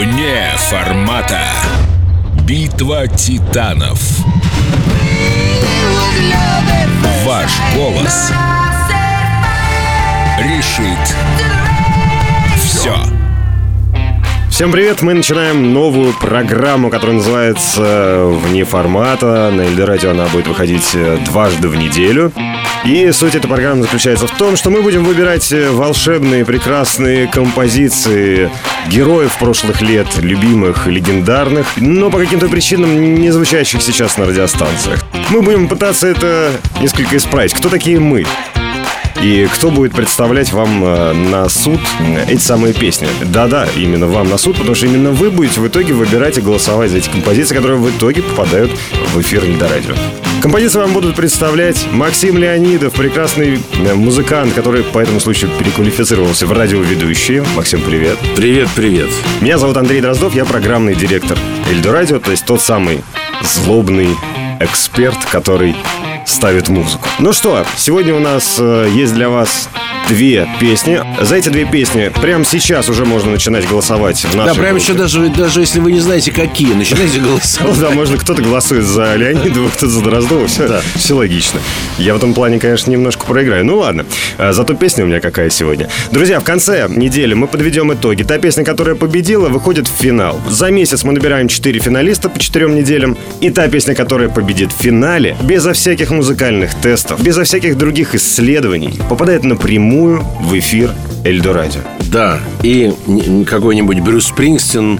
Вне формата. Битва титанов. Ваш голос решит все. Всем привет! Мы начинаем новую программу, которая называется «Вне формата». На Эльдорадио она будет выходить э, дважды в неделю. И суть этой программы заключается в том, что мы будем выбирать э, волшебные, прекрасные композиции героев прошлых лет, любимых, легендарных, но по каким-то причинам не звучащих сейчас на радиостанциях. Мы будем пытаться это несколько исправить. Кто такие мы? И кто будет представлять вам э, на суд эти самые песни? Да-да, именно вам на суд, потому что именно вы будете в итоге выбирать и голосовать за эти композиции, которые в итоге попадают в эфир Недорадио. Композиции вам будут представлять Максим Леонидов, прекрасный э, музыкант, который по этому случаю переквалифицировался в радиоведущие. Максим, привет. Привет, привет. Меня зовут Андрей Дроздов, я программный директор Эльдорадио, то есть тот самый злобный эксперт, который ставит музыку. Ну что, сегодня у нас э, есть для вас две песни. За эти две песни прямо сейчас уже можно начинать голосовать в нашей Да, прямо еще даже, даже если вы не знаете, какие, начинайте Ну голосовать. да, можно кто-то голосует за Леонидова, кто-то за Дроздова. Все, Да. все логично. Я в этом плане, конечно, немножко проиграю. Ну ладно. А, Зато песня у меня какая сегодня. Друзья, в конце недели мы подведем итоги. Та песня, которая победила, выходит в финал. За месяц мы набираем 4 финалиста по 4 неделям. И та песня, которая победит в финале, безо всяких музыкальных тестов, безо всяких других исследований, попадает напрямую в эфир Эльдорадио. Да, и какой-нибудь Брюс Спрингстин,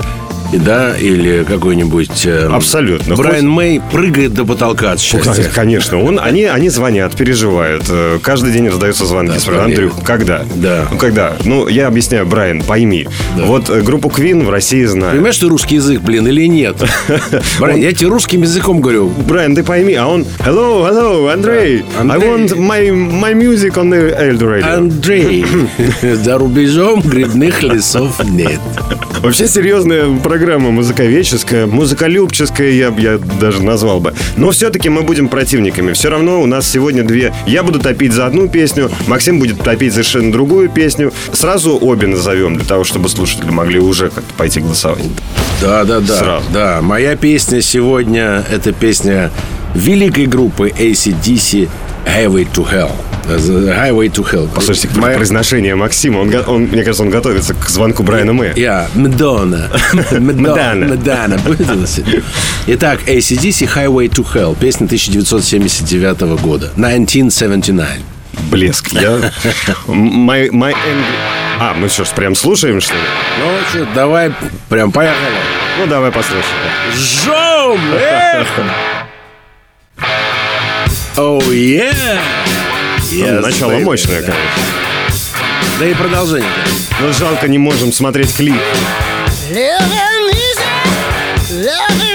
да, или какой-нибудь... э, Абсолютно. Брайан Мэй прыгает до потолка от счастья. Конечно, он, они, они звонят, переживают. Э, Каждый день раздаются звонки. Да, Спрашивают. Андрюх, когда? Да. Ну, когда? Ну, я объясняю, Брайан, пойми. Вот э, группу Queen в России знаю. Понимаешь, ты русский язык, блин, или нет? Брайан, я тебе русским языком говорю. Брайан, ты пойми, а он Hello, hello, Андрей, Да. I want my, my music on the Eldo Radio. Андрей, за рубежом грибных лесов нет. Вообще серьезная программа музыковедческая, музыколюбческая, я, я даже назвал бы. Но все-таки мы будем противниками. Все равно у нас сегодня две. Я буду топить за одну песню, Максим будет топить совершенно другую песню. Сразу обе назовем, для того, чтобы слушатели могли уже как-то пойти голосовать. Да, да, да. Сразу. Да, моя песня сегодня это песня великой группы ACDC Highway to Hell. Highway to Hell. Послушайте, Моя- произношение Максима, он, он, мне кажется, он готовится к звонку Брайана Мэя. Я, Мадонна. Мадонна. Мадонна. Итак, ACDC Highway to Hell. Песня 1979 года. 1979. Блеск. Я... My, my А, мы что ж, прям слушаем, что ли? Ну что, давай прям поехали. Ну, давай послушаем. Жом! Эх! Оу, е! Ну, начало мощное, конечно. Да и продолжение. Но жалко, не можем смотреть клип. Living easy, loving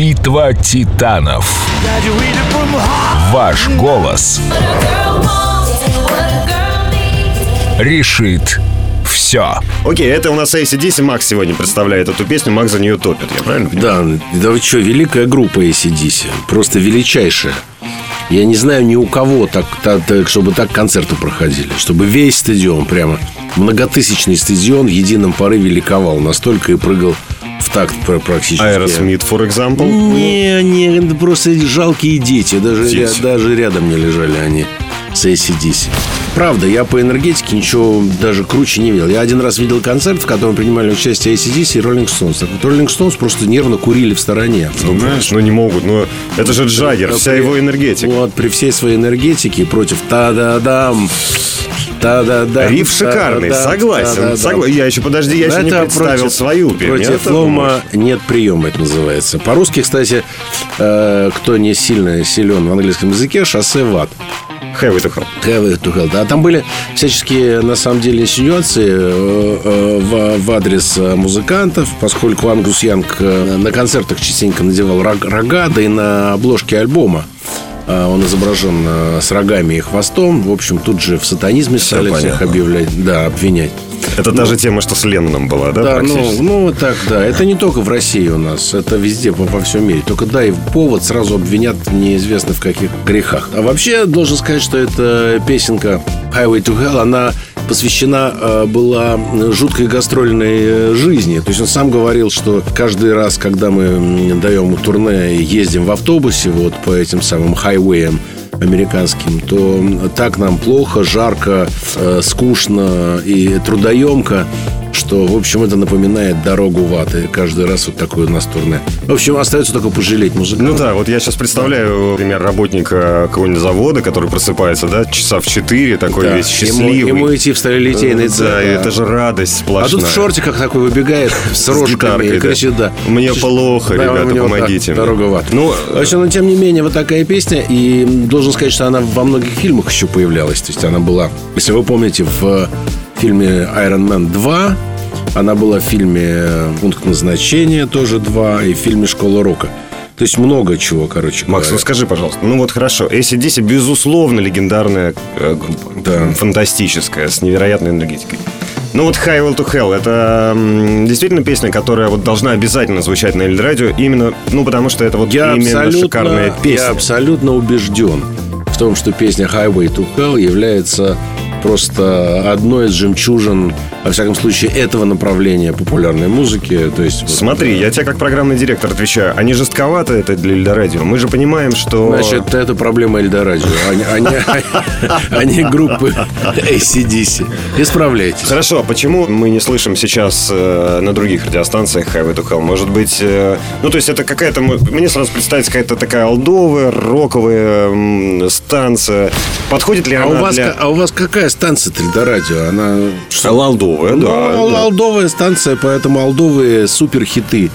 Битва титанов. Ваш голос решит все. Окей, это у нас ACDC. Макс сегодня представляет эту песню. Макс за нее топит, я правильно понимаю? Да, да вы что, великая группа ACDC. Просто величайшая. Я не знаю ни у кого, так, так, так, чтобы так концерты проходили. Чтобы весь стадион, прямо многотысячный стадион в едином порыве ликовал. Настолько и прыгал в такт пр- практически. Aerosmith, for example. Не, не, это просто жалкие дети. Даже, Дети. ря- даже рядом не лежали они с ACDC. Правда, я по энергетике ничего даже круче не видел. Я один раз видел концерт, в котором принимали участие ACDC и Rolling Stones. Так вот, Rolling Stones просто нервно курили в стороне. Знаешь, ну не могут. Ну, это же Джаггер, вся При- его энергетика. Вот, при всей своей энергетике против та-да-дам, та-да-да. Риф шикарный, согласен. Согла- Я еще, подожди, я еще не представил свою. Против лома нет приема, это называется. По-русски, кстати, э, кто не сильно силен в английском языке, шоссе в ад. Hell. Heavy to hell. Да, там были всяческие, на самом деле, инсинуации э, э, в, в адрес музыкантов, поскольку Ангус Янг на концертах частенько надевал рог- рога, да и на обложке альбома он изображен э, с рогами и хвостом. В общем, тут же в сатанизме стали всех объявлять, да, обвинять. Это та же тема, что с Ленноном была, да, Да, ну, ну так, да. Это не только в России у нас, это везде, по- во всем мире. Только дай повод, сразу обвинят неизвестно в каких грехах. А вообще, должен сказать, что эта песенка Highway to Hell, она посвящена э, была жуткой гастрольной э, жизни. То есть он сам говорил, что каждый раз, когда мы даем турне и ездим в автобусе вот по этим самым хайвеям, американским, то так нам плохо, жарко, э, скучно и трудоемко, что, в общем, это напоминает дорогу в ад. И каждый раз вот такое у нас турне. В общем, остается только пожалеть музыкантов. Ну да, вот я сейчас представляю, например, работника какого-нибудь завода, который просыпается, да, часа в 4, такой Да. весь Ему, счастливый. ему идти в сталелитейный цех. Да, и это же радость А сплошная. тут в шортиках такой выбегает с рожками гитаркой, и да. кричит, да. Мне плохо, Да, ребята, да, помогите дорога в ад. Ну, В общем, но тем не менее, вот такая песня. И должен сказать, что она во многих фильмах еще появлялась. То есть она была, если вы помните, в фильме Iron Man 2, она была в фильме Пункт назначения тоже 2 и в фильме Школа рока. То есть много чего, короче. Макс, ну говоря. скажи, пожалуйста, ну вот хорошо, ACDC, безусловно, легендарная э, группа. Да. Фантастическая, с невероятной энергетикой. Ну вот Highway to Hell это м, действительно песня, которая вот должна обязательно звучать на Эльдрадио, именно, ну потому что это вот я именно шикарная песня. Я абсолютно убежден в том, что песня Highway to Hell является просто одной из жемчужин, во всяком случае, этого направления популярной музыки. То есть, вот, Смотри, я тебе как программный директор отвечаю, а не жестковато это для Эльдорадио? Мы же понимаем, что... Значит, это проблема Эльдорадио, а не- а а группы ACDC. Исправляйтесь. Хорошо, а почему мы не слышим сейчас э, на других радиостанциях Highway to Hell? Может быть, э, ну то есть это какая-то, мне сразу представится какая-то такая олдовая, роковая станция. Подходит ли А она у, вас, для... а у вас какая станция Эльдорадио? Она Олдовая, Ну, да. ал- да. Алдовая станция, поэтому алдовые суперхиты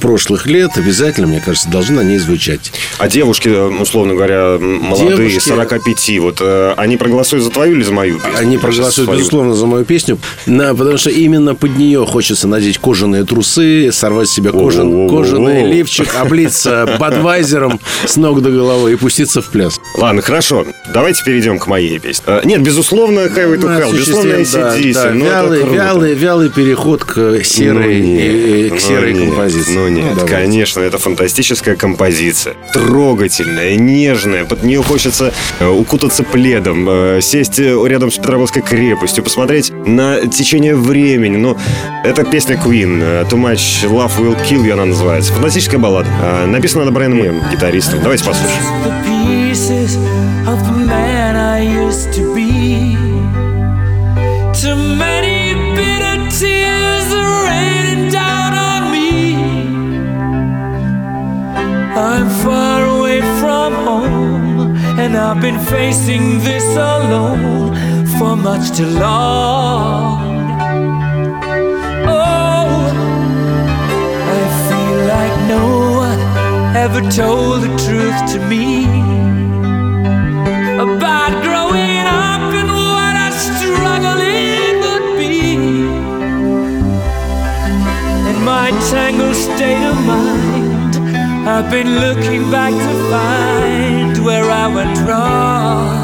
прошлых лет обязательно, мне кажется, должны на ней звучать. А девушки, э, условно говоря, молодые, Девушки- 45, вот э, они проголосуют за твою или за мою песню? Они проголосуют, свою. безусловно, за мою песню, на, потому что именно под нее хочется надеть кожаные трусы, сорвать с себя кожан, кожаный лифчик, облиться бадвайзером с ног до головы и пуститься в пляс. Ладно, хорошо. Давайте перейдем к моей песне. Э, Нет, безусловно, Highway to Hell, безусловно, Осуществим, да, ACDC. да, ну, вялый, вялый, вялый переход к серой, Ну, нет, к ну, серой нет. Ну нет, давайте. конечно, это фантастическая композиция. Трогательная, нежная. Под нее хочется э, укутаться пледом, э, сесть э, рядом с Петропавловской крепостью, посмотреть на течение времени. Ну, это песня Queen. Too Much Love Will Kill You она называется. Фантастическая баллада. Написана на Брайаном Мэем, гитаристом. Давайте послушаем. I've been facing this alone for much too long. Oh, I feel like no one ever told the truth to me about growing up and what a struggle it would be. My my tangled state of mind. I've been looking back to find where I went wrong.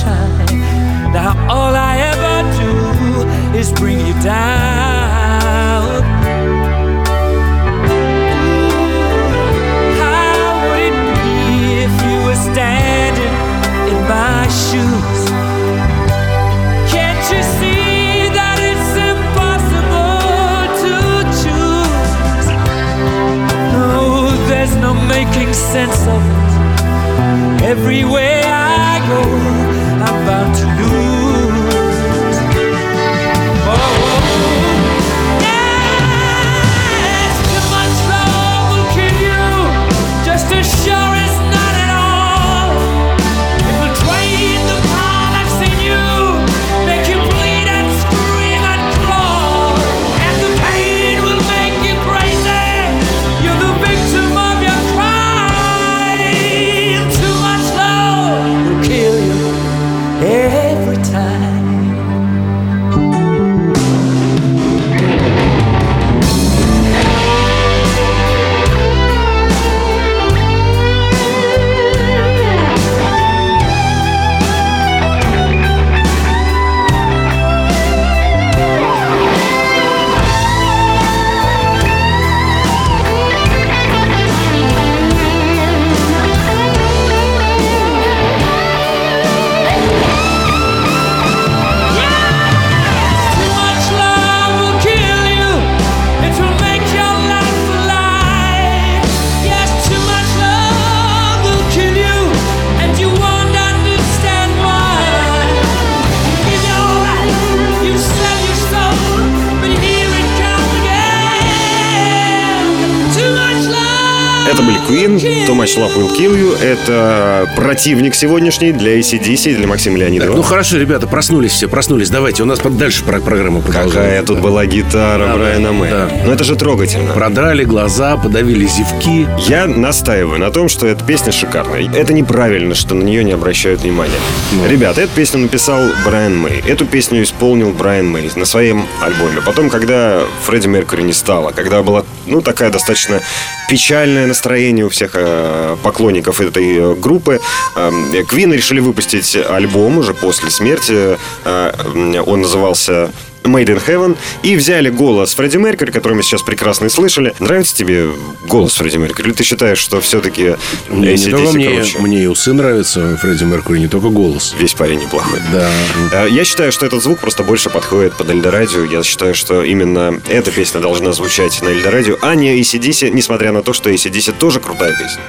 Sunshine. Now all I ever do is bring you down. How would it be if you were standing in my shoes? Can't you see that it's impossible to choose? No, there's no making sense of it. Everywhere I go, Queen, Too Much Love Will Kill You. Это противник сегодняшний для ACDC и для Максима Леонидова. Ну хорошо, ребята, проснулись все, проснулись. Давайте, у нас дальше про- программа продолжается. Какая тут была гитара Да, Брайана Мэя. да. Ну это же трогательно. Продрали глаза, подавили зевки. Я настаиваю на том, что эта песня шикарная. Это неправильно, что на нее не обращают внимания. Ребята, эту песню написал Брайан Мэй. Эту песню исполнил Брайан Мэй на своем альбоме. Потом, когда Фредди Меркьюри не стало, когда была, ну, такая достаточно печальное настроение у всех э, поклонников этой э, группы, э, Квин решили выпустить альбом уже после смерти. Э, он назывался Made in Heaven и взяли голос Фредди Меркьюри, который мы сейчас прекрасно и слышали. Нравится тебе голос Фредди Меркьюри? Или ты считаешь, что все-таки Не, не только мне, круче? мне и усы нравится Фредди Меркьюри, не только голос. Весь парень неплохой. Да. Э, Я считаю, что этот звук просто больше подходит под Эльдорадио. Я считаю, что именно эта песня должна звучать на Эльдорадио, а не ACDC, несмотря на то, что ACDC тоже крутая песня.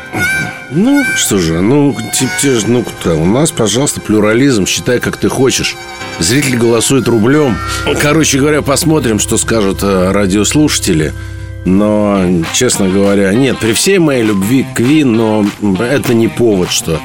Ну, что же, ну, те, те же, ну, кто, у нас, пожалуйста, плюрализм, считай, как ты хочешь. Зритель голосует рублем. Короче говоря, посмотрим, что скажут э, радиослушатели. Но, честно говоря, нет, при всей моей любви к Квин, но это не повод, что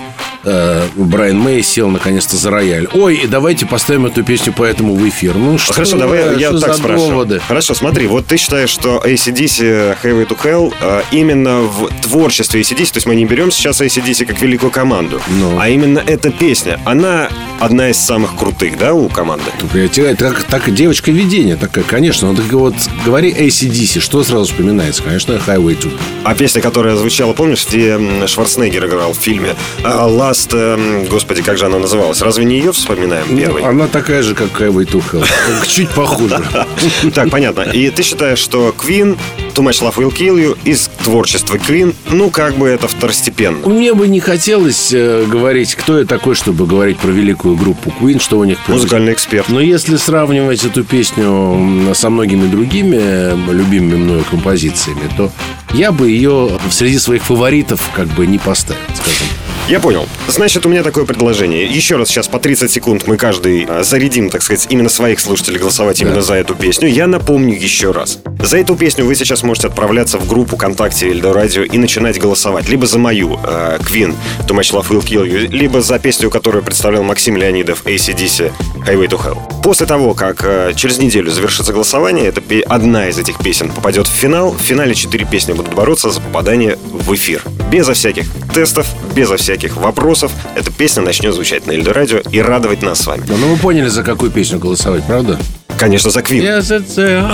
э, Брайан Мэй сел наконец-то за рояль. Ой, и давайте поставим эту песню поэтому в эфир. Ну, что, Хорошо, давай я что так спрошу. доводы? Хорошо, смотри, вот ты считаешь, что ACDC Highway to Hell э, именно в творчестве ACDC, то есть мы не берем сейчас ACDC как великую команду, Ну. а именно эта песня, она одна из самых крутых, да, у команды? Я так, так девочка видение такая, конечно. Вот, вот говори ACDC, что сразу вспоминается? Конечно, Highway to А песня, которая звучала, помнишь, где Шварценеггер играл в фильме э, Last эм, Господи, как же она называлась? Разве не ее вспоминаем первой? Ну, она такая же, как Highway to Hell. Чуть похуже. Так, понятно. И ты считаешь, что Queen, Too Much Love Will Kill You из творчества Queen, ну, как бы это второстепенно. Мне бы не хотелось э, говорить, кто я такой, чтобы говорить про великую группу Queen, что у них. Музыкальный эксперт. Но если сравнивать эту песню со многими другими любимыми мною композициями, то я бы ее среди своих фаворитов как бы не поставил, скажем. Я понял. Значит, у меня такое предложение. Еще раз сейчас по 30 секунд мы каждый а, зарядим, так сказать, именно своих слушателей голосовать именно за эту песню. Я напомню еще раз. За эту песню вы сейчас можете отправляться в группу ВКонтакте Эльдо Радио и начинать голосовать. Либо за мою, э, Queen, Too Much Love Will Kill You, либо за песню, которую представлял Максим Леонидов, ACDC, Highway to Hell. После того, как э, через неделю завершится голосование, пе- одна из этих песен попадет в финал. В финале четыре песни будут бороться за попадание в эфир. Безо всяких тестов, безо всяких вопросов. Эта песня начнет звучать на Эльдо Радио и радовать нас с вами. Да, ну вы поняли, за какую песню голосовать, правда? Конечно, за Queen. Yes, it's a.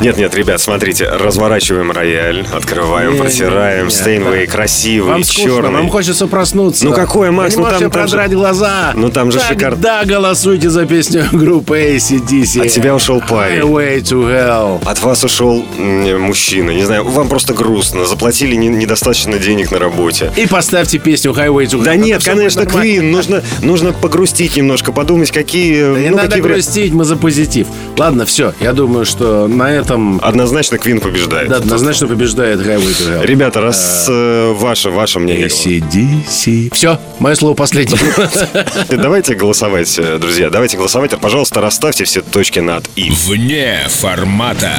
Нет, нет, ребят, смотрите, разворачиваем рояль, открываем, Не, протираем, не, Стейнвей да. красивый, Вам скучно, черный. вам хочется проснуться. Ну какое, Макс, ну там- там же- глаза. Ну там же шикарно. Да, голосуйте за песню группы ACDC. От тебя ушел парень. Highway to hell. От вас ушел мужчина, не знаю, вам просто грустно, заплатили не- недостаточно денег на работе. И поставьте песню Highway to hell. Да нет, конечно. Queen. Нужно, нужно погрустить немножко, подумать, какие... Да Не ну, надо какие грустить, мы за позитив. Ладно, все. Я думаю, что на этом Однозначно Queen побеждает. да, однозначно побеждает Highway to hell. Ребята, раз э, ваше, ваше мнение. ACDC. Все, мое слово последнее. Давайте голосовать, э, друзья. Давайте голосовать. А, Пожалуйста, расставьте все точки над «и». Вне формата.